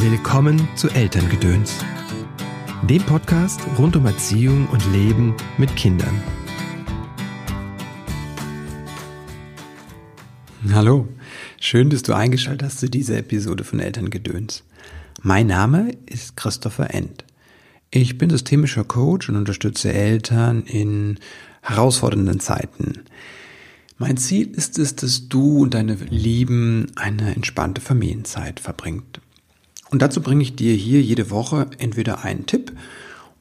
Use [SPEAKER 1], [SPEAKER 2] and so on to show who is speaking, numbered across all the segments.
[SPEAKER 1] Willkommen zu Elterngedöns, dem Podcast rund um Erziehung und Leben mit Kindern.
[SPEAKER 2] Hallo, schön, dass du eingeschaltet hast zu dieser Episode von Elterngedöns. Mein Name ist Christopher End. Ich bin systemischer Coach und unterstütze Eltern in herausfordernden Zeiten. Mein Ziel ist es, dass du und deine Lieben eine entspannte Familienzeit verbringt. Und dazu bringe ich dir hier jede Woche entweder einen Tipp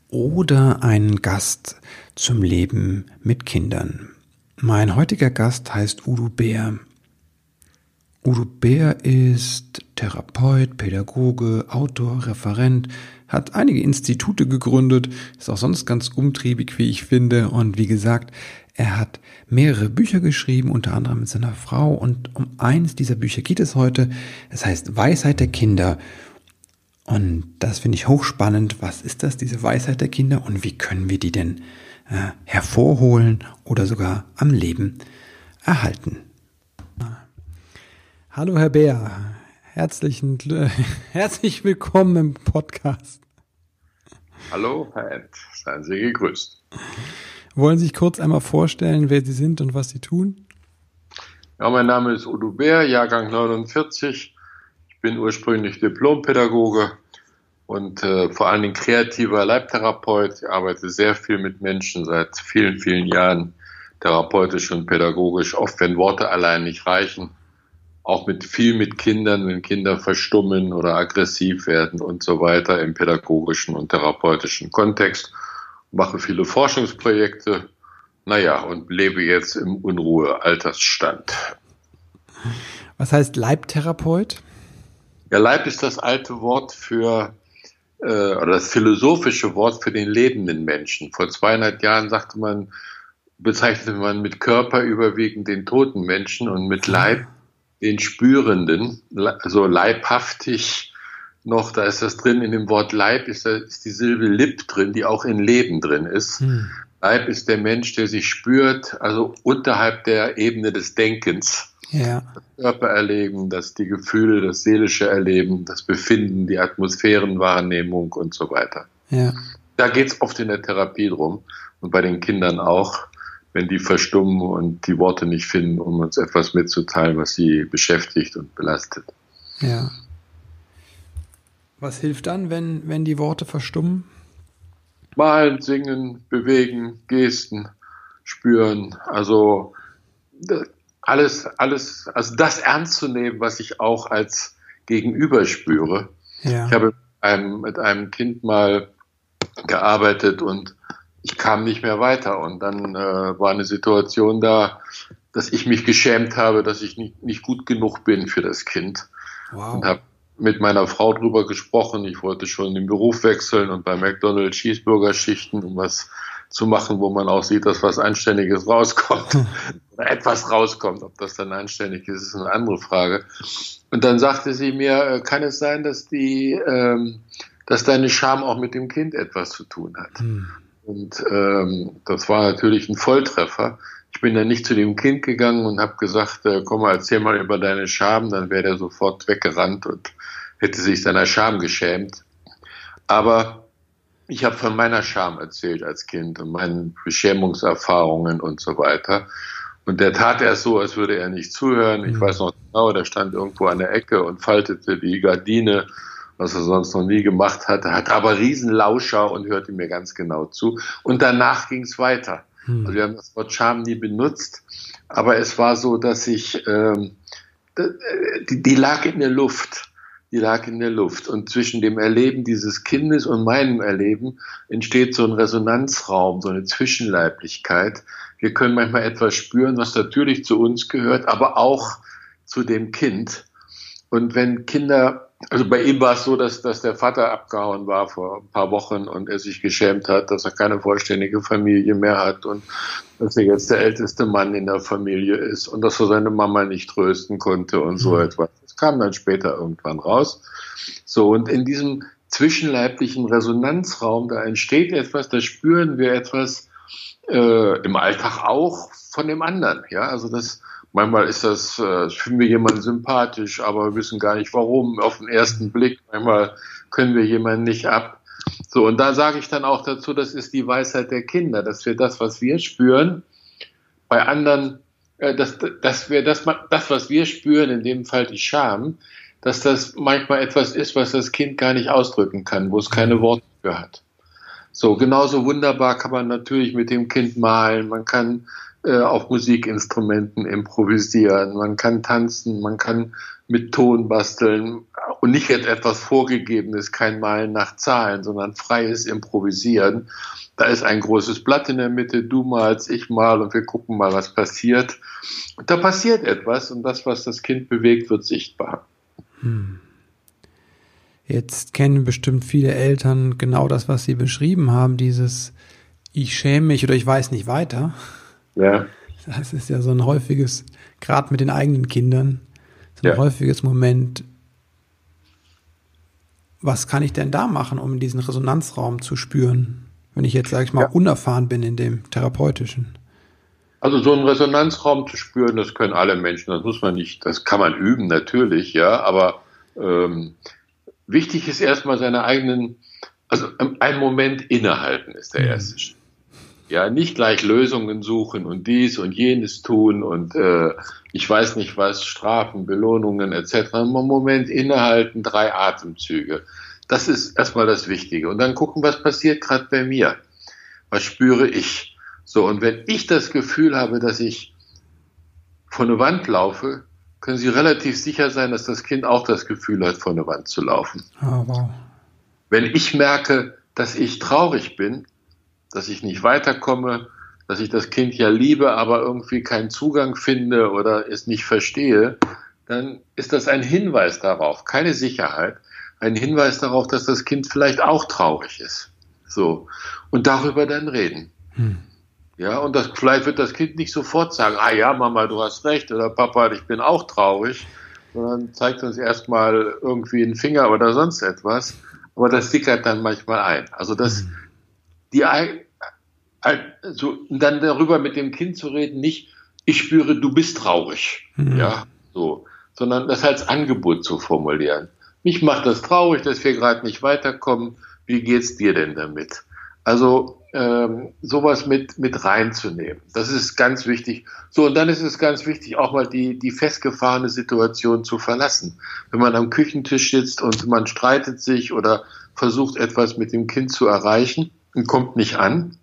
[SPEAKER 2] oder einen Gast zum Leben mit Kindern. Mein heutiger Gast heißt Udo Bär. Udo Bär ist Therapeut, Pädagoge, Autor, Referent, hat einige Institute gegründet, ist auch sonst ganz umtriebig, wie ich finde. Und wie gesagt, er hat mehrere Bücher geschrieben, unter anderem mit seiner Frau. Und um eines dieser Bücher geht es heute. Es heißt Weisheit der Kinder. Und das finde ich hochspannend. Was ist das, diese Weisheit der Kinder? Und wie können wir die denn äh, hervorholen oder sogar am Leben erhalten? Hallo, Herr Bär. Herzlichen, herzlich willkommen im Podcast.
[SPEAKER 3] Hallo, Herr Ed. Seien Sie gegrüßt.
[SPEAKER 2] Wollen Sie sich kurz einmal vorstellen, wer Sie sind und was Sie tun?
[SPEAKER 3] Ja, mein Name ist Udo Bär, Jahrgang 49. Ich bin ursprünglich Diplompädagoge und äh, vor allen Dingen kreativer Leibtherapeut. Ich arbeite sehr viel mit Menschen seit vielen, vielen Jahren, therapeutisch und pädagogisch, oft wenn Worte allein nicht reichen auch mit viel mit Kindern, wenn Kinder verstummen oder aggressiv werden und so weiter im pädagogischen und therapeutischen Kontext. Mache viele Forschungsprojekte, naja, und lebe jetzt im Unruhe-Altersstand.
[SPEAKER 2] Was heißt Leibtherapeut?
[SPEAKER 3] Ja, Leib ist das alte Wort für, äh, oder das philosophische Wort für den lebenden Menschen. Vor 200 Jahren sagte man, bezeichnete man mit Körper überwiegend den toten Menschen und mit Leib den Spürenden, so leibhaftig noch, da ist das drin, in dem Wort Leib ist, da, ist die Silbe Lip drin, die auch in Leben drin ist. Hm. Leib ist der Mensch, der sich spürt, also unterhalb der Ebene des Denkens. Ja. Das Körpererleben, das die Gefühle, das seelische Erleben, das Befinden, die Atmosphärenwahrnehmung und so weiter. Ja. Da geht's oft in der Therapie drum und bei den Kindern auch wenn die verstummen und die Worte nicht finden, um uns etwas mitzuteilen, was sie beschäftigt und belastet.
[SPEAKER 2] Ja. Was hilft dann, wenn, wenn die Worte verstummen?
[SPEAKER 3] Malen, singen, bewegen, Gesten, spüren. Also alles, alles, also das ernst zu nehmen, was ich auch als Gegenüber spüre. Ja. Ich habe mit einem, mit einem Kind mal gearbeitet und ich kam nicht mehr weiter. Und dann äh, war eine Situation da, dass ich mich geschämt habe, dass ich nicht, nicht gut genug bin für das Kind. Wow. Und habe mit meiner Frau drüber gesprochen. Ich wollte schon den Beruf wechseln und bei McDonald's Cheeseburger schichten, um was zu machen, wo man auch sieht, dass was Anständiges rauskommt. Oder etwas rauskommt. Ob das dann anständig ist, ist eine andere Frage. Und dann sagte sie mir, äh, kann es sein, dass die, ähm, dass deine Scham auch mit dem Kind etwas zu tun hat? Hm. Und ähm, das war natürlich ein Volltreffer. Ich bin dann nicht zu dem Kind gegangen und habe gesagt, äh, komm mal, erzähl mal über deine Scham. Dann wäre der sofort weggerannt und hätte sich seiner Scham geschämt. Aber ich habe von meiner Scham erzählt als Kind und meinen Beschämungserfahrungen und so weiter. Und der tat erst so, als würde er nicht zuhören. Ich mhm. weiß noch genau, der stand irgendwo an der Ecke und faltete die Gardine was er sonst noch nie gemacht hatte, hat aber Riesenlauscher und hörte mir ganz genau zu. Und danach ging es weiter. Hm. Also wir haben das Wort Scham nie benutzt, aber es war so, dass ich, ähm, die, die lag in der Luft. Die lag in der Luft. Und zwischen dem Erleben dieses Kindes und meinem Erleben entsteht so ein Resonanzraum, so eine Zwischenleiblichkeit. Wir können manchmal etwas spüren, was natürlich zu uns gehört, aber auch zu dem Kind. Und wenn Kinder also bei ihm war es so, dass, dass der Vater abgehauen war vor ein paar Wochen und er sich geschämt hat, dass er keine vollständige Familie mehr hat und dass er jetzt der älteste Mann in der Familie ist und dass er seine Mama nicht trösten konnte und so mhm. etwas. Kam dann später irgendwann raus. So, und in diesem zwischenleiblichen Resonanzraum, da entsteht etwas, da spüren wir etwas äh, im Alltag auch von dem anderen. Ja, also das Manchmal ist das, äh, finden wir jemanden sympathisch, aber wissen gar nicht warum auf den ersten Blick. Manchmal können wir jemanden nicht ab. So, und da sage ich dann auch dazu, das ist die Weisheit der Kinder, dass wir das, was wir spüren, bei anderen, dass, dass wir das, das, was wir spüren, in dem Fall die Scham, dass das manchmal etwas ist, was das Kind gar nicht ausdrücken kann, wo es keine Worte für hat. So, genauso wunderbar kann man natürlich mit dem Kind malen, man kann äh, auf Musikinstrumenten improvisieren, man kann tanzen, man kann mit Ton basteln und nicht jetzt etwas Vorgegebenes, kein Malen nach Zahlen, sondern freies Improvisieren. Da ist ein großes Blatt in der Mitte, du malst, ich mal und wir gucken mal, was passiert. Und da passiert etwas und das, was das Kind bewegt, wird sichtbar. Hm.
[SPEAKER 2] Jetzt kennen bestimmt viele Eltern genau das, was Sie beschrieben haben, dieses ich schäme mich oder ich weiß nicht weiter.
[SPEAKER 3] Ja.
[SPEAKER 2] Das ist ja so ein häufiges, gerade mit den eigenen Kindern, so ein ja. häufiges Moment. Was kann ich denn da machen, um diesen Resonanzraum zu spüren, wenn ich jetzt, sage ich mal, ja. unerfahren bin in dem therapeutischen?
[SPEAKER 3] Also so einen Resonanzraum zu spüren, das können alle Menschen. Das muss man nicht, das kann man üben natürlich, ja. Aber ähm, wichtig ist erstmal seine eigenen, also einen Moment innehalten ist der mhm. erste Schritt. Ja, nicht gleich Lösungen suchen und dies und jenes tun und äh, ich weiß nicht was, Strafen, Belohnungen etc. Einen Moment innehalten, drei Atemzüge. Das ist erstmal das Wichtige. Und dann gucken, was passiert gerade bei mir. Was spüre ich? So, und wenn ich das Gefühl habe, dass ich vor eine Wand laufe, können Sie relativ sicher sein, dass das Kind auch das Gefühl hat, vor eine Wand zu laufen.
[SPEAKER 2] Oh, wow.
[SPEAKER 3] Wenn ich merke, dass ich traurig bin, dass ich nicht weiterkomme, dass ich das Kind ja liebe, aber irgendwie keinen Zugang finde oder es nicht verstehe, dann ist das ein Hinweis darauf, keine Sicherheit, ein Hinweis darauf, dass das Kind vielleicht auch traurig ist. So. Und darüber dann reden. Hm. Ja, und das, vielleicht wird das Kind nicht sofort sagen, ah ja, Mama, du hast recht, oder Papa, ich bin auch traurig, sondern zeigt uns erstmal irgendwie einen Finger oder sonst etwas. Aber das sickert dann manchmal ein. Also das, mhm. die, also, dann darüber mit dem Kind zu reden, nicht, ich spüre, du bist traurig. Mhm. Ja, so. Sondern das als Angebot zu formulieren. Mich macht das traurig, dass wir gerade nicht weiterkommen. Wie geht's dir denn damit? Also ähm, sowas mit, mit reinzunehmen. Das ist ganz wichtig. So, und dann ist es ganz wichtig, auch mal die, die festgefahrene Situation zu verlassen. Wenn man am Küchentisch sitzt und man streitet sich oder versucht etwas mit dem Kind zu erreichen und kommt nicht an,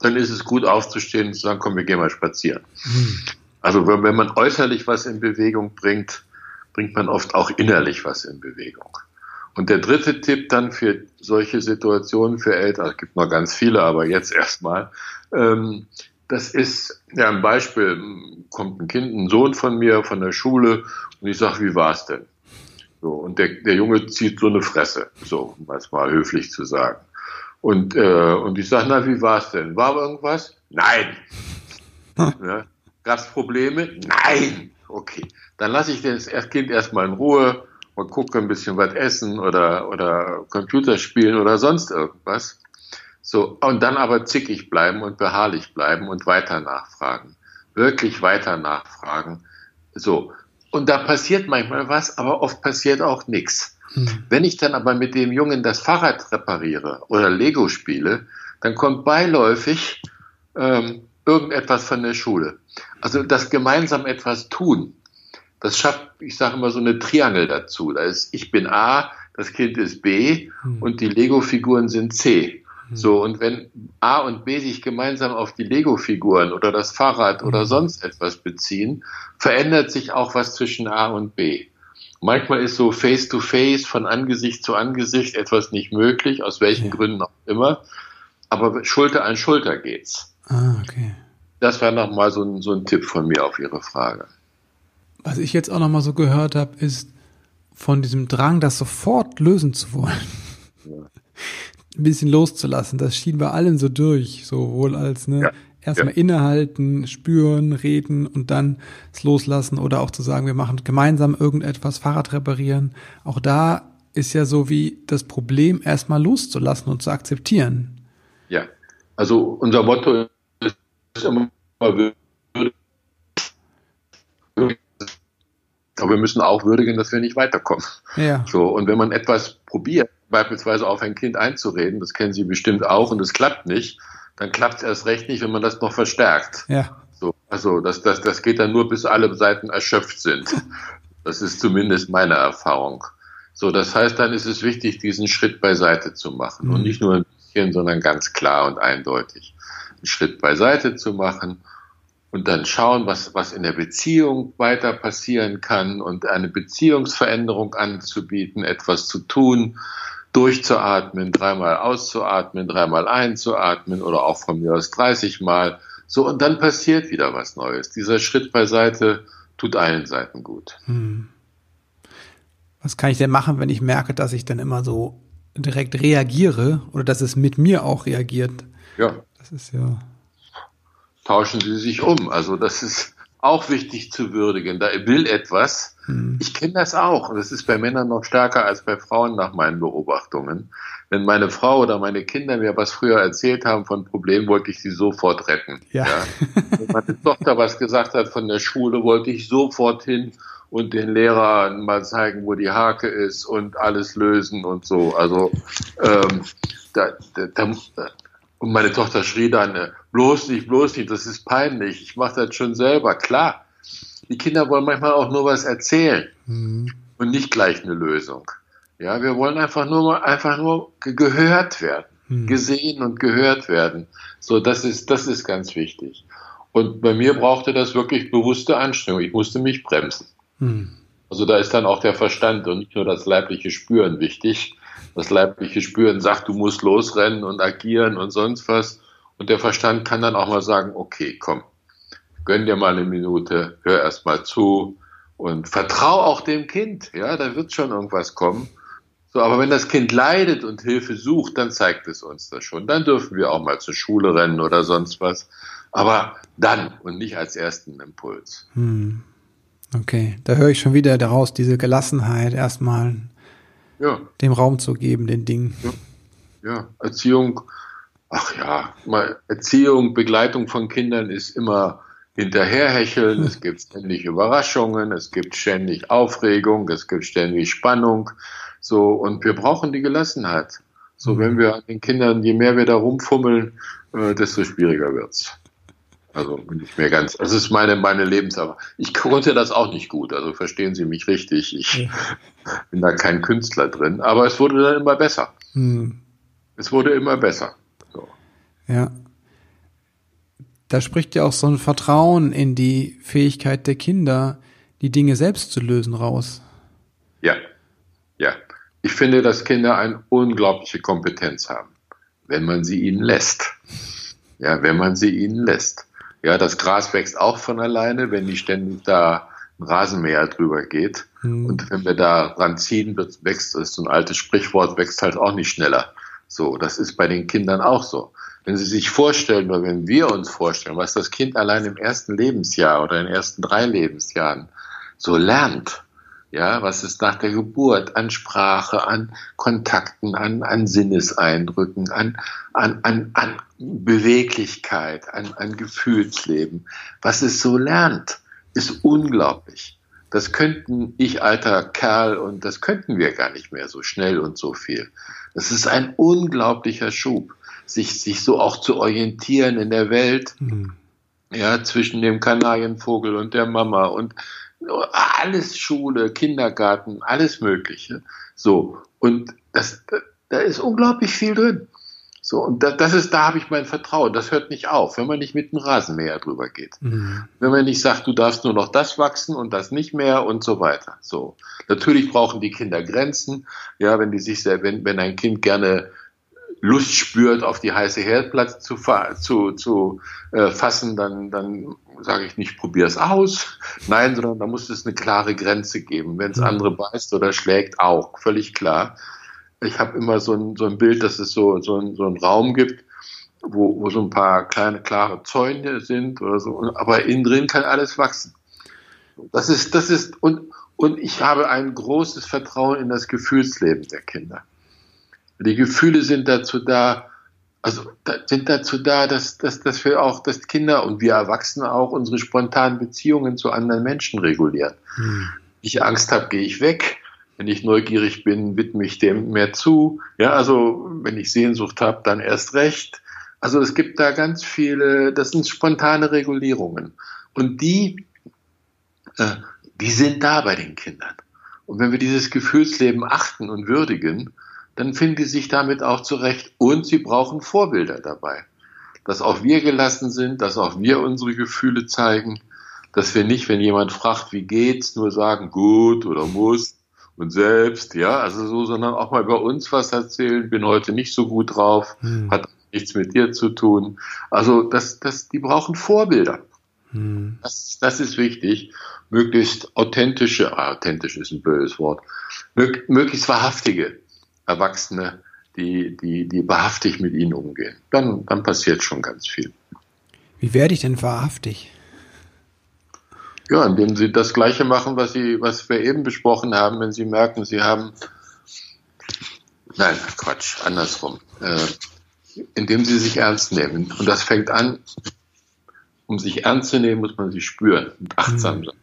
[SPEAKER 3] dann ist es gut aufzustehen und zu sagen, komm, wir gehen mal spazieren. Mhm. Also wenn man äußerlich was in Bewegung bringt, bringt man oft auch innerlich was in Bewegung. Und der dritte Tipp dann für solche Situationen für Eltern, es gibt noch ganz viele, aber jetzt erstmal, ähm, das ist ja ein Beispiel, kommt ein Kind, ein Sohn von mir von der Schule und ich sage, wie war's denn? So, und der, der Junge zieht so eine Fresse, so, um es mal höflich zu sagen. Und, äh, und ich sage, na, wie war's denn? War irgendwas? Nein. ja, Gab's Probleme? Nein. Okay. Dann lasse ich das Kind erstmal in Ruhe mal gucken, ein bisschen was essen oder, oder Computer spielen oder sonst irgendwas. So, und dann aber zickig bleiben und beharrlich bleiben und weiter nachfragen. Wirklich weiter nachfragen. So. Und da passiert manchmal was, aber oft passiert auch nichts. Hm. Wenn ich dann aber mit dem Jungen das Fahrrad repariere oder Lego spiele, dann kommt beiläufig ähm, irgendetwas von der Schule. Also das gemeinsam etwas tun, das schafft, ich sage immer so eine Triangel dazu. Da ist, ich bin A, das Kind ist B hm. und die Lego-Figuren sind C. Hm. So, und wenn A und B sich gemeinsam auf die Lego-Figuren oder das Fahrrad hm. oder sonst etwas beziehen, verändert sich auch was zwischen A und B. Manchmal ist so face to face, von Angesicht zu Angesicht etwas nicht möglich, aus welchen ja. Gründen auch immer. Aber Schulter an Schulter geht's.
[SPEAKER 2] Ah, okay.
[SPEAKER 3] Das war nochmal so ein, so ein Tipp von mir auf Ihre Frage.
[SPEAKER 2] Was ich jetzt auch noch mal so gehört habe, ist von diesem Drang, das sofort lösen zu wollen. Ja. Ein bisschen loszulassen. Das schien bei allen so durch, sowohl als ne, ja. Erstmal ja. innehalten, spüren, reden und dann es loslassen oder auch zu sagen, wir machen gemeinsam irgendetwas, Fahrrad reparieren. Auch da ist ja so wie das Problem erstmal loszulassen und zu akzeptieren.
[SPEAKER 3] Ja, also unser Motto ist immer, aber wir müssen auch würdigen, dass wir nicht weiterkommen. Ja. So, und wenn man etwas probiert, beispielsweise auf ein Kind einzureden, das kennen Sie bestimmt auch, und es klappt nicht, dann klappt es erst recht nicht, wenn man das noch verstärkt. Ja. So, also das, das, das geht dann nur, bis alle Seiten erschöpft sind. Das ist zumindest meine Erfahrung. So, das heißt, dann ist es wichtig, diesen Schritt beiseite zu machen. Mhm. Und nicht nur ein bisschen, sondern ganz klar und eindeutig. Einen Schritt beiseite zu machen und dann schauen, was, was in der Beziehung weiter passieren kann und eine Beziehungsveränderung anzubieten, etwas zu tun, durchzuatmen, dreimal auszuatmen, dreimal einzuatmen oder auch von mir aus 30 Mal. So, und dann passiert wieder was Neues. Dieser Schritt beiseite tut allen Seiten gut. Hm.
[SPEAKER 2] Was kann ich denn machen, wenn ich merke, dass ich dann immer so direkt reagiere oder dass es mit mir auch reagiert?
[SPEAKER 3] Ja. Das ist ja tauschen sie sich um. Also das ist auch wichtig zu würdigen. Da will etwas. Hm. Ich kenne das auch. Und das ist bei Männern noch stärker als bei Frauen nach meinen Beobachtungen. Wenn meine Frau oder meine Kinder mir was früher erzählt haben von Problemen, wollte ich sie sofort retten. Ja. ja. Wenn meine Tochter was gesagt hat von der Schule, wollte ich sofort hin und den Lehrern mal zeigen, wo die Hake ist und alles lösen und so. Also ähm, da, da, da, und meine Tochter schrie dann, äh, bloß nicht, bloß nicht, das ist peinlich, ich mache das schon selber. Klar, die Kinder wollen manchmal auch nur was erzählen mhm. und nicht gleich eine Lösung. Ja, wir wollen einfach nur, einfach nur gehört werden, mhm. gesehen und gehört werden. So, das ist, das ist ganz wichtig. Und bei mir brauchte das wirklich bewusste Anstrengung. Ich musste mich bremsen. Mhm. Also da ist dann auch der Verstand und nicht nur das leibliche Spüren wichtig, das leibliche Spüren sagt, du musst losrennen und agieren und sonst was. Und der Verstand kann dann auch mal sagen, okay, komm, gönn dir mal eine Minute, hör erst mal zu und vertrau auch dem Kind. Ja, da wird schon irgendwas kommen. So, aber wenn das Kind leidet und Hilfe sucht, dann zeigt es uns das schon. Dann dürfen wir auch mal zur Schule rennen oder sonst was. Aber dann und nicht als ersten Impuls. Hm.
[SPEAKER 2] Okay, da höre ich schon wieder daraus diese Gelassenheit erstmal ja. dem Raum zu geben, den Dingen.
[SPEAKER 3] Ja. ja, Erziehung, ach ja, mal Erziehung, Begleitung von Kindern ist immer hinterherhecheln, es gibt ständig Überraschungen, es gibt ständig Aufregung, es gibt ständig Spannung, so, und wir brauchen die Gelassenheit. So, mhm. wenn wir an den Kindern, je mehr wir da rumfummeln, äh, desto schwieriger wird's. Also nicht mehr ganz. Das ist meine, meine Lebenserfahrung. Ich konnte das auch nicht gut. Also verstehen Sie mich richtig. Ich bin da kein Künstler drin. Aber es wurde dann immer besser. Hm. Es wurde immer besser. So.
[SPEAKER 2] Ja. Da spricht ja auch so ein Vertrauen in die Fähigkeit der Kinder, die Dinge selbst zu lösen, raus.
[SPEAKER 3] Ja. Ja. Ich finde, dass Kinder eine unglaubliche Kompetenz haben, wenn man sie ihnen lässt. Ja, wenn man sie ihnen lässt. Ja, das Gras wächst auch von alleine, wenn nicht ständig da ein Rasenmäher drüber geht. Mhm. Und wenn wir da dran ziehen, wächst, das ist so ein altes Sprichwort, wächst halt auch nicht schneller. So, das ist bei den Kindern auch so. Wenn Sie sich vorstellen, oder wenn wir uns vorstellen, was das Kind allein im ersten Lebensjahr oder in den ersten drei Lebensjahren so lernt, ja, was es nach der Geburt an Sprache, an Kontakten, an, an Sinneseindrücken, an, an, an, an Beweglichkeit, an, an Gefühlsleben, was es so lernt, ist unglaublich. Das könnten ich alter Kerl und das könnten wir gar nicht mehr so schnell und so viel. Das ist ein unglaublicher Schub, sich, sich so auch zu orientieren in der Welt, mhm. ja, zwischen dem Kanarienvogel und der Mama und alles Schule, Kindergarten, alles Mögliche. So. Und das, da ist unglaublich viel drin. So, und das, das ist, da habe ich mein Vertrauen. Das hört nicht auf, wenn man nicht mit dem Rasenmäher drüber geht. Mhm. Wenn man nicht sagt, du darfst nur noch das wachsen und das nicht mehr und so weiter. So. Natürlich brauchen die Kinder Grenzen. Ja, wenn die sich sehr, wenn, wenn ein Kind gerne Lust spürt, auf die heiße Herdplatte zu, zu, zu äh, fassen, dann, dann sage ich nicht, probier es aus. Nein, sondern da muss es eine klare Grenze geben. Wenn es mhm. andere beißt oder schlägt, auch. Völlig klar. Ich habe immer so ein, so ein Bild, dass es so, so, ein, so einen Raum gibt, wo, wo so ein paar kleine, klare Zäune sind oder so. Aber innen drin kann alles wachsen. Das ist, das ist, und, und ich habe ein großes Vertrauen in das Gefühlsleben der Kinder. Die Gefühle sind dazu da, also da, sind dazu da, dass, dass, dass wir auch, dass Kinder und wir Erwachsene auch unsere spontanen Beziehungen zu anderen Menschen regulieren. Hm. Wenn ich Angst habe, gehe ich weg. Wenn ich neugierig bin, widme ich dem mehr zu. Ja, also wenn ich Sehnsucht habe, dann erst recht. Also es gibt da ganz viele, das sind spontane Regulierungen. Und die, äh, die sind da bei den Kindern. Und wenn wir dieses Gefühlsleben achten und würdigen, dann finden die sich damit auch zurecht. Und sie brauchen Vorbilder dabei. Dass auch wir gelassen sind, dass auch wir unsere Gefühle zeigen, dass wir nicht, wenn jemand fragt, wie geht's, nur sagen, gut oder muss und selbst, ja, also so, sondern auch mal über uns was erzählen, bin heute nicht so gut drauf, hm. hat nichts mit dir zu tun. Also das, das, die brauchen Vorbilder. Hm. Das, das ist wichtig. Möglichst authentische, authentisch ist ein böses Wort, mög, möglichst wahrhaftige Erwachsene, die, die, die wahrhaftig mit ihnen umgehen. Dann, dann passiert schon ganz viel.
[SPEAKER 2] Wie werde ich denn wahrhaftig?
[SPEAKER 3] Ja, indem sie das Gleiche machen, was sie, was wir eben besprochen haben, wenn sie merken, sie haben, nein, Quatsch, andersrum, äh, indem sie sich ernst nehmen. Und das fängt an, um sich ernst zu nehmen, muss man sich spüren und achtsam mhm. sein.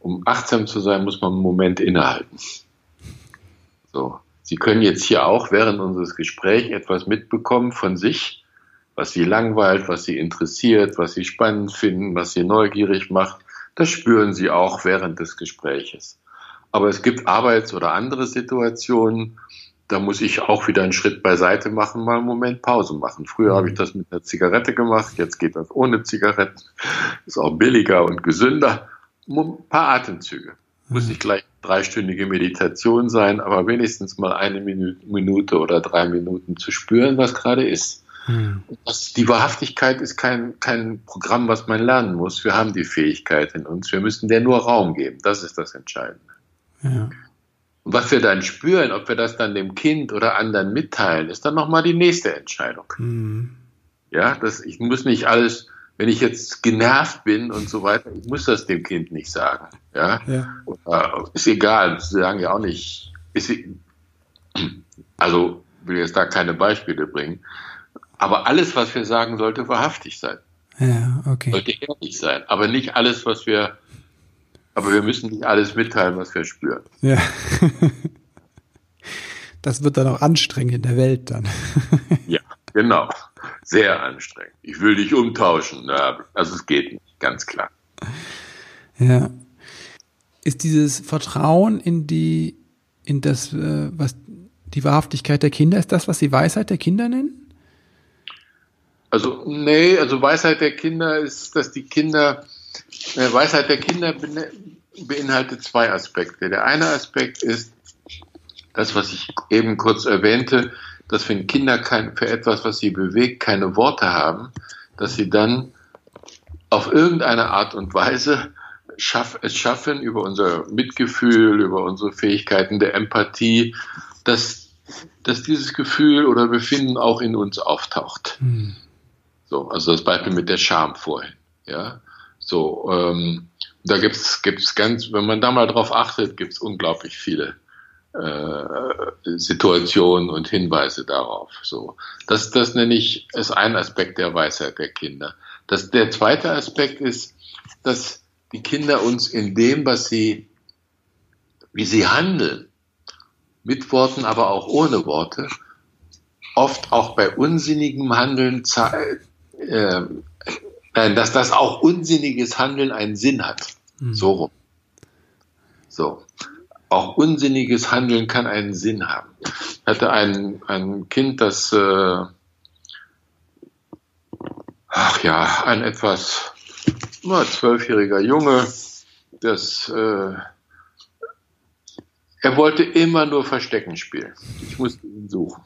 [SPEAKER 3] Um achtsam zu sein, muss man einen Moment innehalten. So. Sie können jetzt hier auch während unseres Gesprächs etwas mitbekommen von sich, was Sie langweilt, was Sie interessiert, was Sie spannend finden, was Sie neugierig macht. Das spüren Sie auch während des Gespräches. Aber es gibt Arbeits- oder andere Situationen, da muss ich auch wieder einen Schritt beiseite machen, mal einen Moment Pause machen. Früher habe ich das mit einer Zigarette gemacht, jetzt geht das ohne Zigaretten. Ist auch billiger und gesünder. Ein paar Atemzüge. Muss nicht gleich dreistündige Meditation sein, aber wenigstens mal eine Minute oder drei Minuten zu spüren, was gerade ist. Mhm. Das, die Wahrhaftigkeit ist kein, kein Programm, was man lernen muss. Wir haben die Fähigkeit in uns. Wir müssen der nur Raum geben. Das ist das Entscheidende. Ja. Und was wir dann spüren, ob wir das dann dem Kind oder anderen mitteilen, ist dann nochmal die nächste Entscheidung. Mhm. Ja, das, ich muss nicht alles, wenn ich jetzt genervt bin und so weiter, ich muss das dem Kind nicht sagen. Ja, ja. Ist egal, sie sagen ja auch nicht, ist, also will jetzt da keine Beispiele bringen, aber alles, was wir sagen, sollte wahrhaftig sein.
[SPEAKER 2] Ja, okay.
[SPEAKER 3] Sollte ehrlich sein, aber nicht alles, was wir aber wir müssen nicht alles mitteilen, was wir spüren.
[SPEAKER 2] Ja. Das wird dann auch anstrengend in der Welt dann.
[SPEAKER 3] Ja, genau. Sehr anstrengend. Ich will dich umtauschen. Also es geht nicht, ganz klar.
[SPEAKER 2] Ja. Ist dieses Vertrauen in die, in das, äh, was die Wahrhaftigkeit der Kinder, ist das, was Sie Weisheit der Kinder nennen?
[SPEAKER 3] Also, nee, also Weisheit der Kinder ist, dass die Kinder äh, Weisheit der Kinder beinhaltet zwei Aspekte. Der eine Aspekt ist das, was ich eben kurz erwähnte, dass wenn Kinder kein, für etwas, was sie bewegt, keine Worte haben, dass sie dann auf irgendeine Art und Weise schaff, es schaffen, über unser Mitgefühl, über unsere Fähigkeiten der Empathie, dass, dass dieses Gefühl oder Befinden auch in uns auftaucht. Hm. So, also das Beispiel mit der Scham vorhin. Ja, so, ähm, da gibt's gibt's ganz, wenn man da mal drauf achtet, gibt's unglaublich viele Situationen und Hinweise darauf. So, das, das nenne ich ist ein Aspekt der Weisheit der Kinder. Das, der zweite Aspekt ist, dass die Kinder uns in dem, was sie, wie sie handeln, mit Worten, aber auch ohne Worte, oft auch bei unsinnigem Handeln äh, Nein, dass das auch unsinniges Handeln einen Sinn hat. Mhm. So rum. So. Auch unsinniges Handeln kann einen Sinn haben. Ich hatte ein, ein Kind, das, äh, ach ja, ein etwas zwölfjähriger Junge, das, äh, er wollte immer nur Verstecken spielen. Ich musste ihn suchen.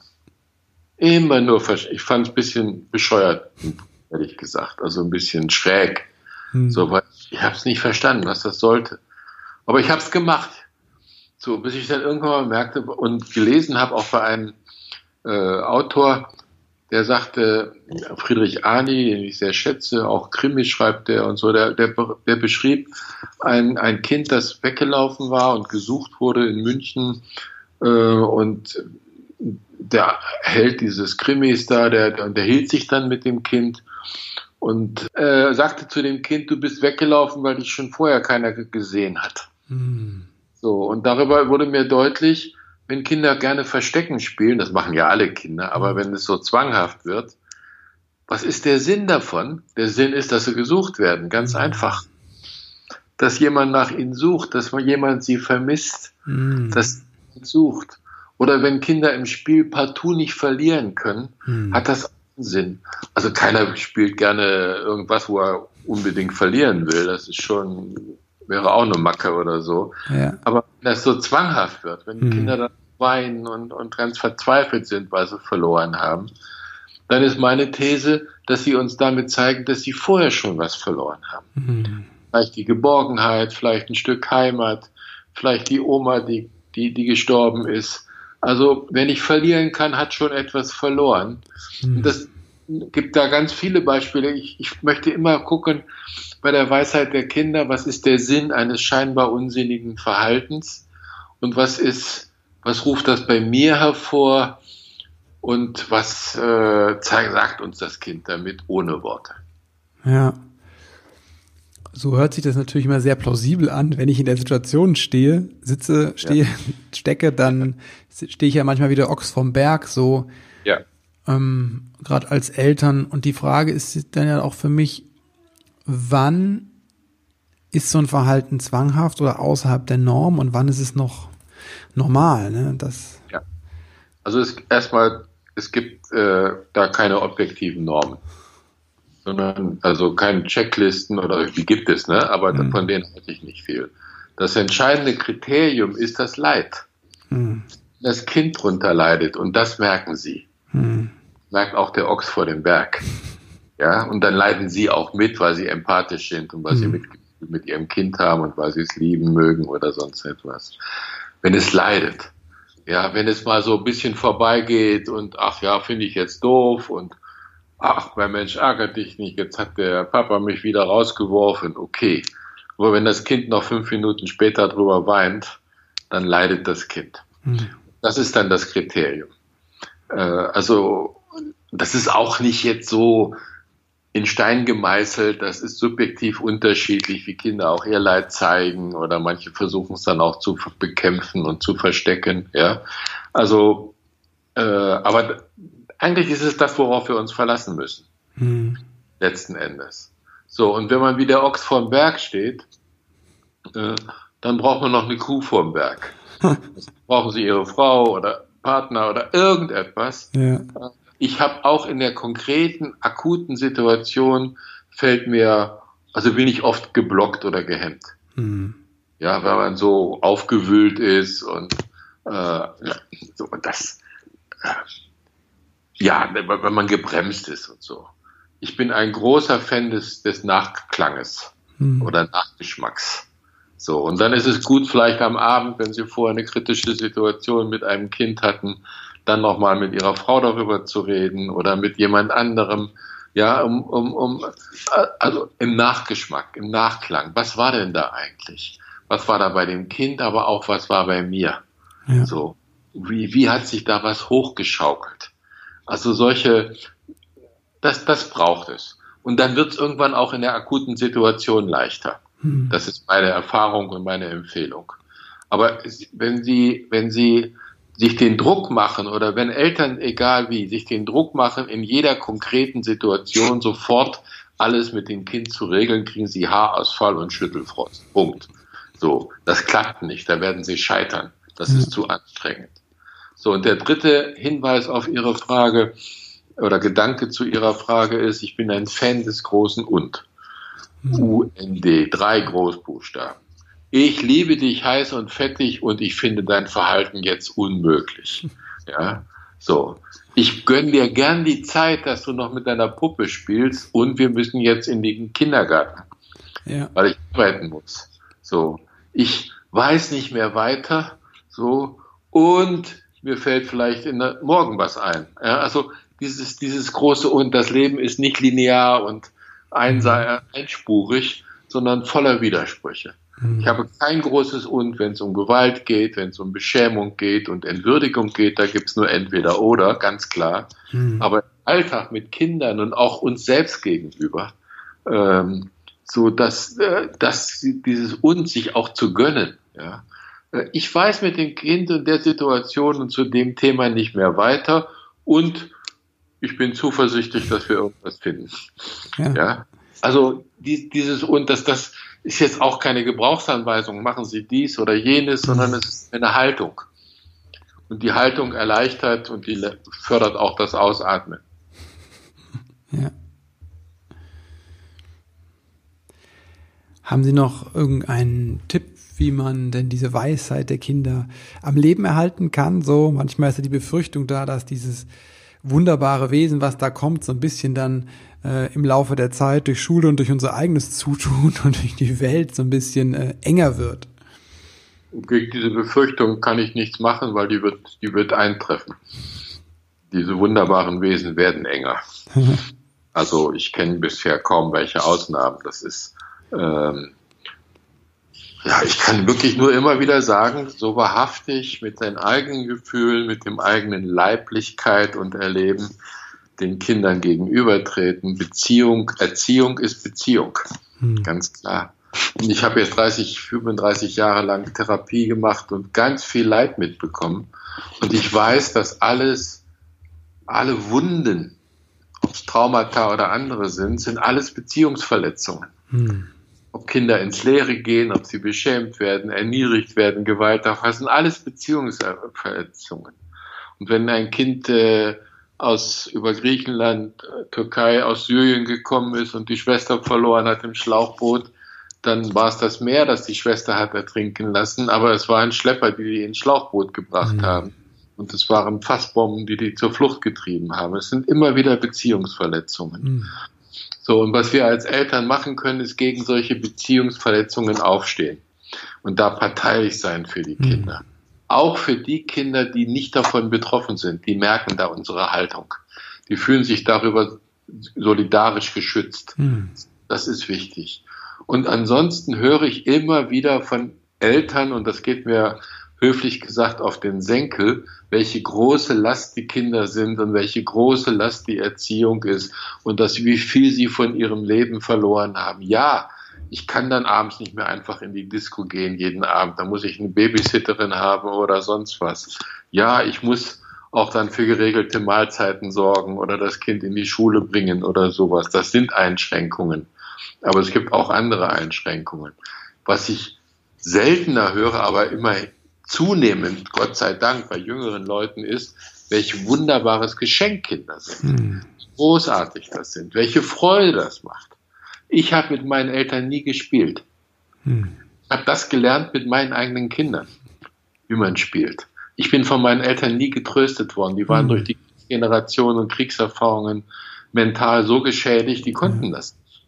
[SPEAKER 3] Immer nur Verstecken. Ich fand es ein bisschen bescheuert, ehrlich gesagt. Also ein bisschen schräg. Hm. So, weil ich habe es nicht verstanden, was das sollte. Aber ich habe es gemacht. So, bis ich dann irgendwann mal merkte und gelesen habe, auch bei einem äh, Autor, der sagte, Friedrich Arni, den ich sehr schätze, auch Krimi schreibt der und so, der, der, der beschrieb ein, ein Kind, das weggelaufen war und gesucht wurde in München äh, und der Held dieses Krimis da, der unterhielt sich dann mit dem Kind und äh, sagte zu dem Kind, du bist weggelaufen, weil dich schon vorher keiner gesehen hat. Mhm. So, und darüber wurde mir deutlich, wenn Kinder gerne Verstecken spielen, das machen ja alle Kinder, aber wenn es so zwanghaft wird, was ist der Sinn davon? Der Sinn ist, dass sie gesucht werden, ganz einfach. Dass jemand nach ihnen sucht, dass jemand sie vermisst, mhm. dass sucht. Oder wenn Kinder im Spiel partout nicht verlieren können, mhm. hat das einen Sinn. Also keiner spielt gerne irgendwas, wo er unbedingt verlieren will. Das ist schon, wäre auch eine Macke oder so. Ja. Aber wenn das so zwanghaft wird, wenn mhm. Kinder dann weinen und, und ganz verzweifelt sind, weil sie verloren haben, dann ist meine These, dass sie uns damit zeigen, dass sie vorher schon was verloren haben. Mhm. Vielleicht die Geborgenheit, vielleicht ein Stück Heimat, vielleicht die Oma, die, die, die gestorben ist. Also, wenn ich verlieren kann, hat schon etwas verloren. Mhm. Das gibt da ganz viele Beispiele. Ich, ich möchte immer gucken bei der Weisheit der Kinder, was ist der Sinn eines scheinbar unsinnigen Verhaltens und was ist, was ruft das bei mir hervor? und was äh, zeigt, sagt uns das Kind damit ohne Worte.
[SPEAKER 2] Ja. So hört sich das natürlich immer sehr plausibel an. Wenn ich in der Situation stehe, sitze, stehe, ja. stecke, dann stehe ich ja manchmal wieder Ochs vom Berg, so. Ähm, Gerade als Eltern. Und die Frage ist dann ja auch für mich, wann ist so ein Verhalten zwanghaft oder außerhalb der Norm und wann ist es noch normal? Ne? Das
[SPEAKER 3] ja. Also es erstmal es gibt äh, da keine objektiven Normen, sondern also keine Checklisten oder die gibt es, ne? aber mhm. von denen halte ich nicht viel. Das entscheidende Kriterium ist das Leid. Mhm. Das Kind drunter leidet und das merken sie. Merkt auch der Ochs vor dem Berg. Ja, und dann leiden sie auch mit, weil sie empathisch sind und weil sie mhm. mit, mit ihrem Kind haben und weil sie es lieben mögen oder sonst etwas. Wenn es leidet, ja, wenn es mal so ein bisschen vorbeigeht und ach ja, finde ich jetzt doof und ach, mein Mensch ärgert dich nicht, jetzt hat der Papa mich wieder rausgeworfen, okay. Aber wenn das Kind noch fünf Minuten später drüber weint, dann leidet das Kind. Mhm. Das ist dann das Kriterium. Äh, also, das ist auch nicht jetzt so, in Stein gemeißelt. Das ist subjektiv unterschiedlich, wie Kinder auch ihr Leid zeigen oder manche versuchen es dann auch zu bekämpfen und zu verstecken. Ja, also, äh, aber eigentlich ist es das, worauf wir uns verlassen müssen. Hm. Letzten Endes. So, und wenn man wie der Ochs vorm Berg steht, äh, dann braucht man noch eine Kuh vorm Berg. brauchen Sie Ihre Frau oder Partner oder irgendetwas. Ja ich habe auch in der konkreten, akuten Situation fällt mir, also bin ich oft geblockt oder gehemmt. Mhm. Ja, weil man so aufgewühlt ist und äh, so das, äh, ja, wenn man gebremst ist und so. Ich bin ein großer Fan des, des Nachklanges mhm. oder Nachgeschmacks. So, und dann ist es gut, vielleicht am Abend, wenn Sie vorher eine kritische Situation mit einem Kind hatten, dann nochmal mit ihrer Frau darüber zu reden oder mit jemand anderem, ja, um, um, um, also im Nachgeschmack, im Nachklang. Was war denn da eigentlich? Was war da bei dem Kind, aber auch was war bei mir? Ja. So, wie, wie hat sich da was hochgeschaukelt? Also solche, das, das braucht es. Und dann wird es irgendwann auch in der akuten Situation leichter. Hm. Das ist meine Erfahrung und meine Empfehlung. Aber wenn Sie, wenn Sie sich den Druck machen oder wenn Eltern, egal wie, sich den Druck machen, in jeder konkreten Situation sofort alles mit dem Kind zu regeln, kriegen sie Haarausfall und Schüttelfrost. Punkt. So, das klappt nicht, da werden sie scheitern. Das ist zu anstrengend. So, und der dritte Hinweis auf Ihre Frage oder Gedanke zu Ihrer Frage ist, ich bin ein Fan des großen Und. UND, drei Großbuchstaben ich liebe dich heiß und fettig und ich finde dein Verhalten jetzt unmöglich. Ja, so. Ich gönn dir gern die Zeit, dass du noch mit deiner Puppe spielst und wir müssen jetzt in den Kindergarten, ja. weil ich arbeiten muss. So. Ich weiß nicht mehr weiter, so. Und mir fällt vielleicht in der, morgen was ein. Ja, also dieses, dieses große und das Leben ist nicht linear und. Einspurig, sondern voller Widersprüche. Mhm. Ich habe kein großes Und, wenn es um Gewalt geht, wenn es um Beschämung geht und Entwürdigung geht, da gibt's nur entweder oder, ganz klar. Mhm. Aber im Alltag mit Kindern und auch uns selbst gegenüber, ähm, so dass, äh, dass dieses Und sich auch zu gönnen, ja. Äh, ich weiß mit dem Kind in der Situation und zu dem Thema nicht mehr weiter und ich bin zuversichtlich, dass wir irgendwas finden. Ja. ja? Also die, dieses und dass das ist jetzt auch keine Gebrauchsanweisung, machen Sie dies oder jenes, sondern es ist eine Haltung. Und die Haltung erleichtert und die fördert auch das Ausatmen.
[SPEAKER 2] Ja. Haben Sie noch irgendeinen Tipp, wie man denn diese Weisheit der Kinder am Leben erhalten kann? So, manchmal ist ja die Befürchtung da, dass dieses wunderbare Wesen, was da kommt, so ein bisschen dann äh, im Laufe der Zeit durch Schule und durch unser eigenes Zutun und durch die Welt so ein bisschen äh, enger wird.
[SPEAKER 3] Gegen diese Befürchtung kann ich nichts machen, weil die wird, die wird eintreffen. Diese wunderbaren Wesen werden enger. also ich kenne bisher kaum welche Ausnahmen. Das ist ähm, ja, ich kann wirklich nur immer wieder sagen, so wahrhaftig mit seinen eigenen Gefühlen, mit dem eigenen Leiblichkeit und Erleben den Kindern gegenübertreten. Beziehung, Erziehung ist Beziehung. Hm. Ganz klar. Und ich habe jetzt 30, 35 Jahre lang Therapie gemacht und ganz viel Leid mitbekommen. Und ich weiß, dass alles, alle Wunden, ob es Traumata oder andere sind, sind alles Beziehungsverletzungen. Hm ob Kinder ins Leere gehen, ob sie beschämt werden, erniedrigt werden, Gewalt erfassen, alles Beziehungsverletzungen. Und wenn ein Kind äh, aus über Griechenland, Türkei, aus Syrien gekommen ist und die Schwester verloren hat im Schlauchboot, dann war es das Meer, das die Schwester hat ertrinken lassen, aber es waren Schlepper, die die ins Schlauchboot gebracht mhm. haben. Und es waren Fassbomben, die die zur Flucht getrieben haben. Es sind immer wieder Beziehungsverletzungen. Mhm. So, und was wir als Eltern machen können, ist gegen solche Beziehungsverletzungen aufstehen und da parteilich sein für die mhm. Kinder. Mhm. Auch für die Kinder, die nicht davon betroffen sind, die merken da unsere Haltung. Die fühlen sich darüber solidarisch geschützt. Mhm. Das ist wichtig. Und ansonsten höre ich immer wieder von Eltern, und das geht mir höflich gesagt auf den Senkel, welche große Last die Kinder sind und welche große Last die Erziehung ist und dass wie viel sie von ihrem Leben verloren haben. Ja, ich kann dann abends nicht mehr einfach in die Disco gehen jeden Abend. Da muss ich eine Babysitterin haben oder sonst was. Ja, ich muss auch dann für geregelte Mahlzeiten sorgen oder das Kind in die Schule bringen oder sowas. Das sind Einschränkungen. Aber es gibt auch andere Einschränkungen. Was ich seltener höre, aber immer zunehmend, Gott sei Dank, bei jüngeren Leuten ist, welch wunderbares Geschenk Kinder sind. Hm. Großartig das sind, welche Freude das macht. Ich habe mit meinen Eltern nie gespielt. Hm. Ich habe das gelernt mit meinen eigenen Kindern, wie man spielt. Ich bin von meinen Eltern nie getröstet worden. Die waren hm. durch die Generationen und Kriegserfahrungen mental so geschädigt, die konnten hm. das nicht.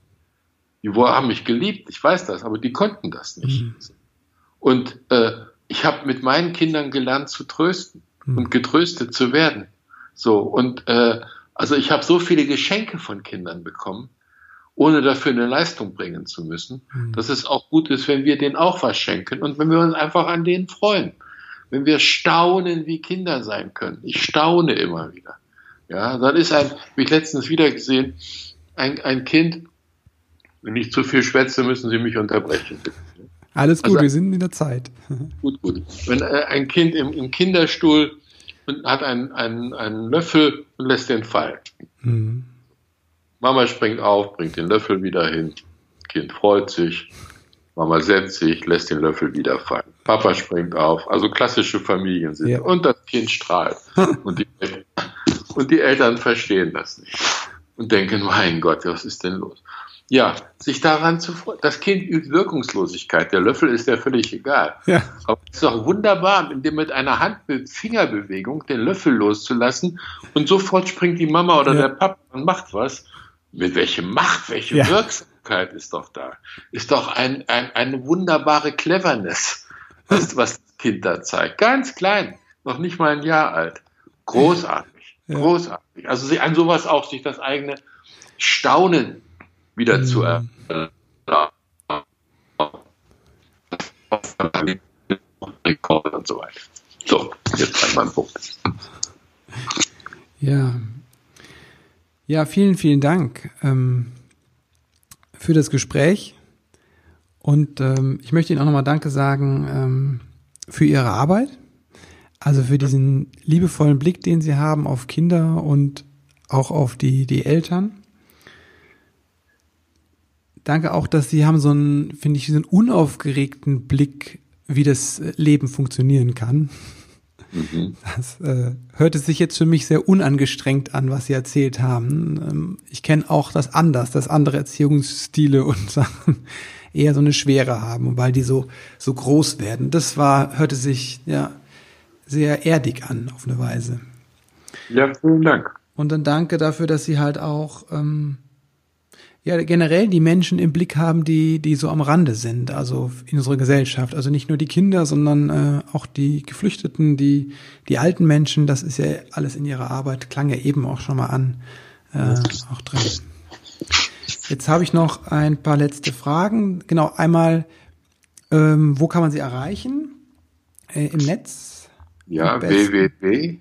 [SPEAKER 3] Die haben mich geliebt, ich weiß das, aber die konnten das nicht. Hm. Und äh, ich habe mit meinen Kindern gelernt zu trösten mhm. und getröstet zu werden. So und äh, also ich habe so viele Geschenke von Kindern bekommen, ohne dafür eine Leistung bringen zu müssen, mhm. dass es auch gut ist, wenn wir denen auch was schenken und wenn wir uns einfach an denen freuen, wenn wir staunen, wie Kinder sein können. Ich staune immer wieder. Ja, dann ist ein, wie ich letztens wieder gesehen, ein, ein Kind, wenn ich zu viel schwätze, müssen Sie mich unterbrechen.
[SPEAKER 2] Alles gut, also, wir sind in der Zeit.
[SPEAKER 3] Gut, gut. Wenn äh, ein Kind im, im, Kinderstuhl und hat einen, einen, einen Löffel und lässt den fallen. Mhm. Mama springt auf, bringt den Löffel wieder hin. Kind freut sich. Mama setzt sich, lässt den Löffel wieder fallen. Papa springt auf. Also klassische Familien sind. Ja. Und das Kind strahlt. und, die, und die Eltern verstehen das nicht. Und denken, mein Gott, was ist denn los? Ja, sich daran zu freuen. Das Kind übt Wirkungslosigkeit. Der Löffel ist ja völlig egal. Ja. Aber es ist doch wunderbar, indem mit einer Hand mit Fingerbewegung den Löffel loszulassen und sofort springt die Mama oder ja. der Papa und macht was. Mit welcher Macht, welche ja. Wirksamkeit ist doch da. Ist doch ein, ein, eine wunderbare Cleverness, was, was das Kind da zeigt. Ganz klein, noch nicht mal ein Jahr alt. Großartig, großartig. Also an sowas auch sich das eigene Staunen wieder mhm. zu erinnern. Rekord und so weiter. So, jetzt halt mein Punkt.
[SPEAKER 2] Ja. Ja, vielen, vielen Dank ähm, für das Gespräch. Und ähm, ich möchte Ihnen auch nochmal Danke sagen ähm, für Ihre Arbeit. Also für diesen liebevollen Blick, den Sie haben auf Kinder und auch auf die, die Eltern. Danke auch, dass Sie haben so einen, finde ich, so einen unaufgeregten Blick, wie das Leben funktionieren kann. Mhm. Das äh, hörte sich jetzt für mich sehr unangestrengt an, was Sie erzählt haben. Ähm, ich kenne auch das anders, dass andere Erziehungsstile und Sachen eher so eine Schwere haben, weil die so, so groß werden. Das war, hörte sich ja sehr erdig an, auf eine Weise.
[SPEAKER 3] Ja, vielen Dank.
[SPEAKER 2] Und dann danke dafür, dass Sie halt auch ähm, ja generell die Menschen im Blick haben, die die so am Rande sind, also in unserer Gesellschaft. Also nicht nur die Kinder, sondern äh, auch die Geflüchteten, die die alten Menschen. Das ist ja alles in Ihrer Arbeit klang ja eben auch schon mal an, äh, auch drin. Jetzt habe ich noch ein paar letzte Fragen. Genau, einmal, ähm, wo kann man sie erreichen? Äh, Im Netz?
[SPEAKER 3] Ja, www.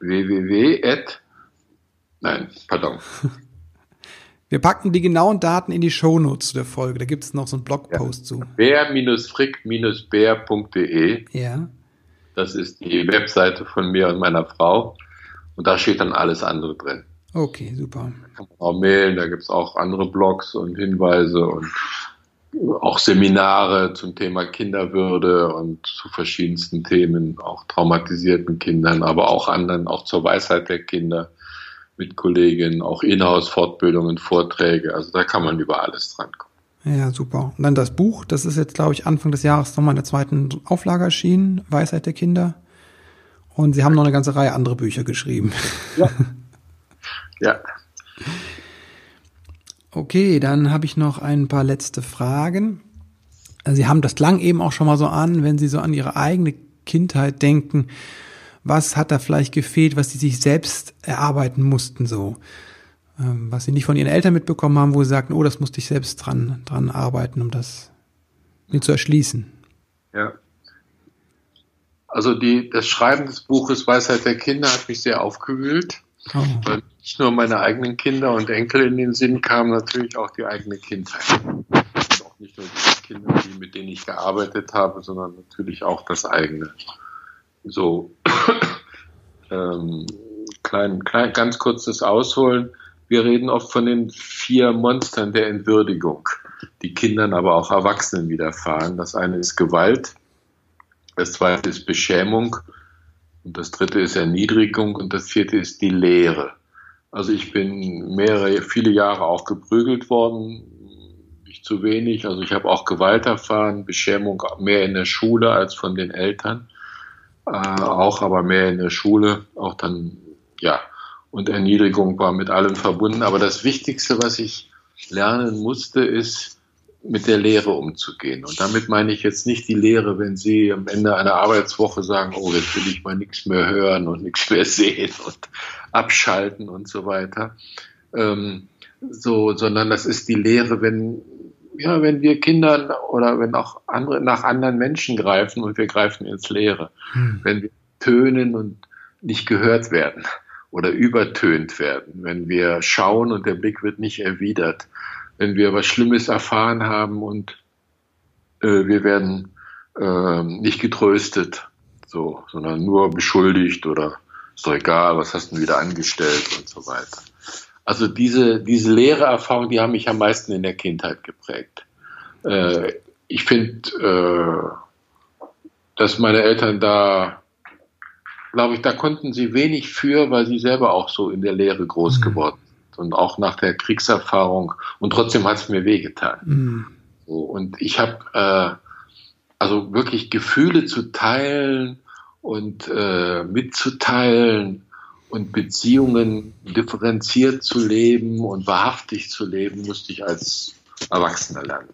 [SPEAKER 3] www. Nein, pardon.
[SPEAKER 2] Wir packen die genauen Daten in die Shownotes der Folge. Da gibt es noch so einen Blogpost ja. zu.
[SPEAKER 3] bär-frick-bär.de.
[SPEAKER 2] Ja.
[SPEAKER 3] Das ist die Webseite von mir und meiner Frau. Und da steht dann alles andere drin.
[SPEAKER 2] Okay, super.
[SPEAKER 3] Da kann man auch mailen, da gibt es auch andere Blogs und Hinweise und auch Seminare zum Thema Kinderwürde und zu verschiedensten Themen, auch traumatisierten Kindern, aber auch anderen, auch zur Weisheit der Kinder mit Kolleginnen, auch Inhouse-Fortbildungen, Vorträge. Also da kann man über alles drankommen.
[SPEAKER 2] Ja, super. Und dann das Buch, das ist jetzt, glaube ich, Anfang des Jahres nochmal in der zweiten Auflage erschienen, Weisheit der Kinder. Und Sie haben noch eine ganze Reihe andere Bücher geschrieben.
[SPEAKER 3] Ja. ja.
[SPEAKER 2] Okay, dann habe ich noch ein paar letzte Fragen. Sie haben das klang eben auch schon mal so an, wenn Sie so an Ihre eigene Kindheit denken was hat da vielleicht gefehlt, was sie sich selbst erarbeiten mussten, so. Ähm, was sie nicht von ihren Eltern mitbekommen haben, wo sie sagten, oh, das musste ich selbst dran, dran arbeiten, um das mir zu erschließen.
[SPEAKER 3] Ja. Also die, das Schreiben des Buches Weisheit der Kinder hat mich sehr aufgewühlt. Oh. Weil nicht nur meine eigenen Kinder und Enkel in den Sinn kamen, natürlich auch die eigene Kindheit. Und auch nicht nur die Kinder, die, mit denen ich gearbeitet habe, sondern natürlich auch das eigene so ähm, klein, klein, ganz kurzes Ausholen. Wir reden oft von den vier Monstern der Entwürdigung, die Kindern, aber auch Erwachsenen widerfahren. Das eine ist Gewalt, das zweite ist Beschämung und das dritte ist Erniedrigung und das vierte ist die Lehre. Also ich bin mehrere, viele Jahre auch geprügelt worden, nicht zu wenig. Also ich habe auch Gewalt erfahren, Beschämung mehr in der Schule als von den Eltern äh, auch aber mehr in der Schule, auch dann, ja, und Erniedrigung war mit allem verbunden. Aber das Wichtigste, was ich lernen musste, ist, mit der Lehre umzugehen. Und damit meine ich jetzt nicht die Lehre, wenn Sie am Ende einer Arbeitswoche sagen, oh, jetzt will ich mal nichts mehr hören und nichts mehr sehen und abschalten und so weiter. Ähm, so, sondern das ist die Lehre, wenn ja, wenn wir Kindern oder wenn auch andere nach anderen Menschen greifen und wir greifen ins Leere, hm. wenn wir tönen und nicht gehört werden oder übertönt werden, wenn wir schauen und der Blick wird nicht erwidert, wenn wir was Schlimmes erfahren haben und äh, wir werden äh, nicht getröstet, so, sondern nur beschuldigt oder ist doch egal, was hast du wieder angestellt und so weiter. Also diese, diese leere Erfahrung, die haben mich am meisten in der Kindheit geprägt. Äh, ich finde, äh, dass meine Eltern da, glaube ich, da konnten sie wenig für, weil sie selber auch so in der Lehre groß mhm. geworden sind und auch nach der Kriegserfahrung. Und trotzdem hat es mir wehgetan. Mhm. So, und ich habe äh, also wirklich Gefühle zu teilen und äh, mitzuteilen und Beziehungen differenziert zu leben und wahrhaftig zu leben, musste ich als Erwachsener lernen.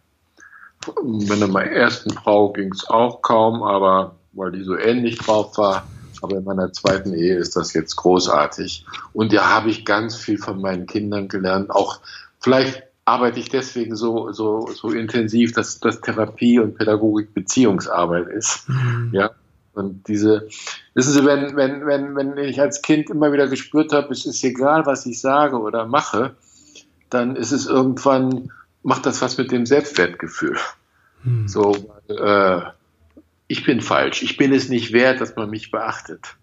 [SPEAKER 3] Meiner ersten Frau ging es auch kaum, aber weil die so ähnlich drauf war. Aber in meiner zweiten Ehe ist das jetzt großartig. Und ja, habe ich ganz viel von meinen Kindern gelernt. Auch vielleicht arbeite ich deswegen so, so, so intensiv, dass, dass Therapie und Pädagogik Beziehungsarbeit ist. Mhm. Ja. Und diese, wissen Sie, wenn, wenn, wenn, wenn ich als Kind immer wieder gespürt habe, es ist egal, was ich sage oder mache, dann ist es irgendwann, macht das was mit dem Selbstwertgefühl. Mhm. So, äh, ich bin falsch, ich bin es nicht wert, dass man mich beachtet.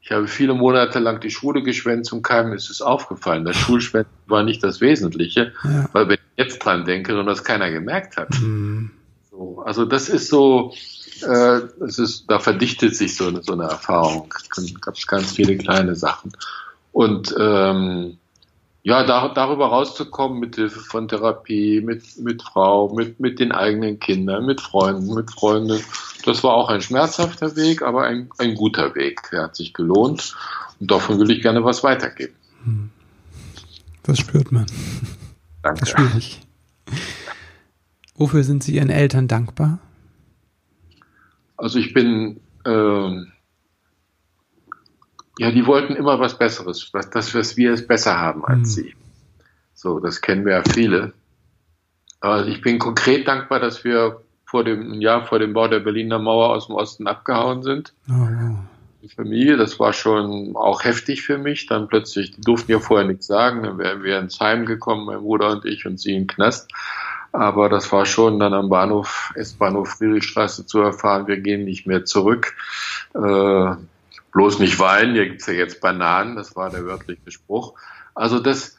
[SPEAKER 3] Ich habe viele Monate lang die Schule geschwänzt und keinem ist es aufgefallen. Das Schulschwänzen war nicht das Wesentliche, ja. weil wenn ich jetzt dran denke und das keiner gemerkt hat. Mhm. So, also das ist so, äh, es ist, da verdichtet sich so, so eine Erfahrung. Es gab ganz viele kleine Sachen. Und ähm, ja, da, darüber rauszukommen mit Hilfe von Therapie, mit, mit Frau, mit, mit den eigenen Kindern, mit Freunden, mit Freunden. Das war auch ein schmerzhafter Weg, aber ein, ein guter Weg. Der hat sich gelohnt und davon will ich gerne was weitergeben. Hm.
[SPEAKER 2] Das spürt man. Danke. Das spüre ich. Wofür sind Sie Ihren Eltern dankbar?
[SPEAKER 3] Also ich bin äh, ja, die wollten immer was Besseres, was, das, was wir es besser haben als mhm. sie. So, das kennen wir ja viele. Aber ich bin konkret dankbar, dass wir vor dem Jahr vor dem Bau der Berliner Mauer aus dem Osten abgehauen sind. Oh, wow. Die Familie, das war schon auch heftig für mich. Dann plötzlich, die durften ja vorher nichts sagen, dann wären wir ins Heim gekommen, mein Bruder und ich, und sie den Knast. Aber das war schon dann am Bahnhof, S-Bahnhof Friedrichstraße zu erfahren, wir gehen nicht mehr zurück. Äh, bloß nicht weinen, hier gibt's ja jetzt Bananen, das war der wörtliche Spruch. Also das,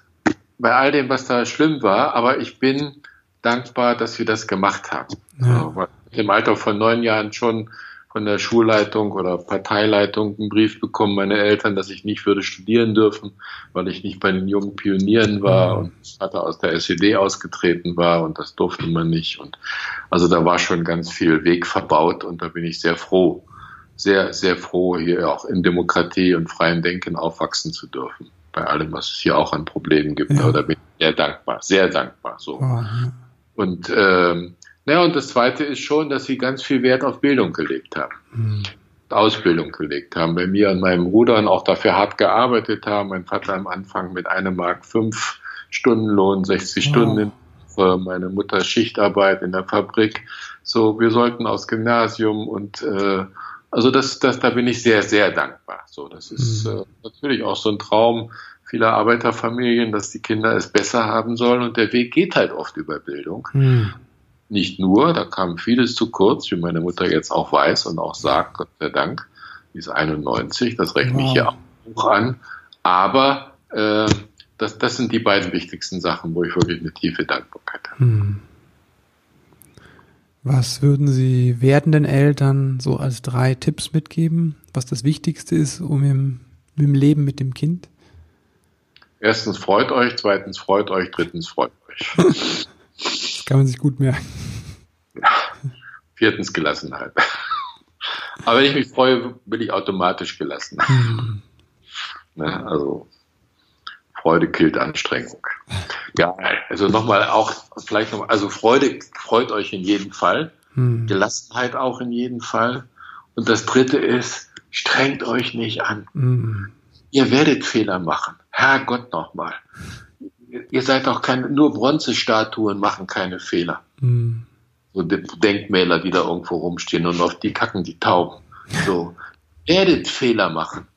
[SPEAKER 3] bei all dem, was da schlimm war, aber ich bin dankbar, dass wir das gemacht haben. Ja. Also, Im Alter von neun Jahren schon von der Schulleitung oder Parteileitung einen Brief bekommen, meine Eltern, dass ich nicht würde studieren dürfen, weil ich nicht bei den jungen Pionieren war und hatte aus der SED ausgetreten war und das durfte man nicht. Und also da war schon ganz viel Weg verbaut und da bin ich sehr froh, sehr, sehr froh, hier auch in Demokratie und freiem Denken aufwachsen zu dürfen. Bei allem, was es hier auch an Problemen gibt. Ja. Da bin ich sehr dankbar, sehr dankbar. So. Oh, Und ähm, naja, und das Zweite ist schon, dass sie ganz viel Wert auf Bildung gelegt haben. Mhm. Ausbildung gelegt haben. Bei mir und meinem Bruder und auch dafür hart gearbeitet haben. Mein Vater am Anfang mit einem Mark fünf Stundenlohn, 60 oh. Stunden, meine Mutter Schichtarbeit in der Fabrik. So, wir sollten aus Gymnasium und äh, also das, das, da bin ich sehr, sehr dankbar. So, das ist mhm. äh, natürlich auch so ein Traum vieler Arbeiterfamilien, dass die Kinder es besser haben sollen und der Weg geht halt oft über Bildung. Mhm. Nicht nur, da kam vieles zu kurz, wie meine Mutter jetzt auch weiß und auch sagt, Gott sei Dank, die ist 91, das rechne wow. ich ja auch an. Aber äh, das, das sind die beiden wichtigsten Sachen, wo ich wirklich eine tiefe Dankbarkeit habe. Mhm.
[SPEAKER 2] Was würden Sie werdenden Eltern so als drei Tipps mitgeben, was das Wichtigste ist, um im, im Leben mit dem Kind?
[SPEAKER 3] Erstens freut euch, zweitens freut euch, drittens freut euch.
[SPEAKER 2] kann man sich gut merken.
[SPEAKER 3] Viertens Gelassenheit. Aber wenn ich mich freue, bin ich automatisch gelassen. Hm. Ne, also Freude killt Anstrengung. Ja, also nochmal auch, vielleicht nochmal, also Freude freut euch in jedem Fall. Hm. Gelassenheit auch in jedem Fall. Und das dritte ist, strengt euch nicht an. Hm. Ihr werdet Fehler machen. Herrgott nochmal. Ihr seid auch keine, nur Bronzestatuen machen keine Fehler. Hm. So Denkmäler, die da irgendwo rumstehen und auf die kacken die Tauben. So. Werdet Fehler machen.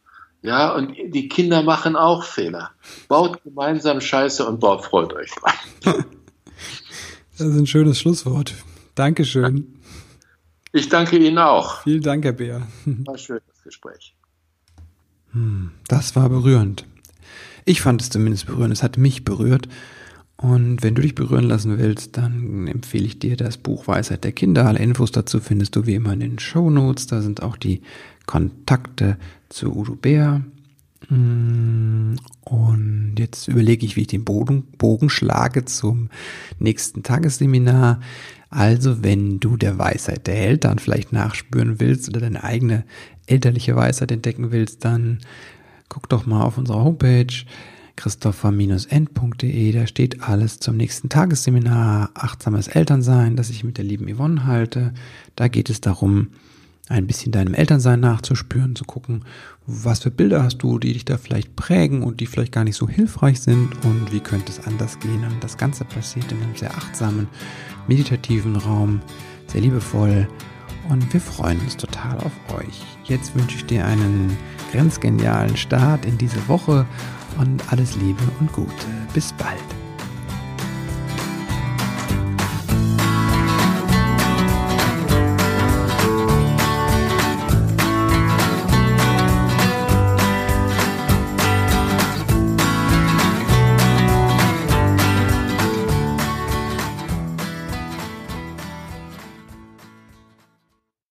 [SPEAKER 3] Ja, und die Kinder machen auch Fehler. Baut gemeinsam Scheiße und baut freut euch dran.
[SPEAKER 2] Das ist ein schönes Schlusswort. Dankeschön.
[SPEAKER 3] Ich danke Ihnen auch.
[SPEAKER 2] Vielen Dank, Herr Bär.
[SPEAKER 3] War ein schönes Gespräch.
[SPEAKER 2] Hm, das war berührend. Ich fand es zumindest berührend. Es hat mich berührt. Und wenn du dich berühren lassen willst, dann empfehle ich dir das Buch Weisheit der Kinder. Alle Infos dazu findest du wie immer in den Show Notes. Da sind auch die Kontakte zu Udo Bär. Mm, und jetzt überlege ich, wie ich den Bogen, Bogen schlage zum nächsten Tagesseminar. Also, wenn du der Weisheit der Eltern vielleicht nachspüren willst oder deine eigene elterliche Weisheit entdecken willst, dann guck doch mal auf unserer Homepage christopher-end.de. Da steht alles zum nächsten Tagesseminar Achtsames Elternsein, das ich mit der lieben Yvonne halte. Da geht es darum, ein bisschen deinem Elternsein nachzuspüren, zu gucken, was für Bilder hast du, die dich da vielleicht prägen und die vielleicht gar nicht so hilfreich sind und wie könnte es anders gehen. Und das Ganze passiert in einem sehr achtsamen, meditativen Raum, sehr liebevoll und wir freuen uns total auf euch. Jetzt wünsche ich dir einen grenzgenialen Start in diese Woche und alles Liebe und Gute. Bis bald.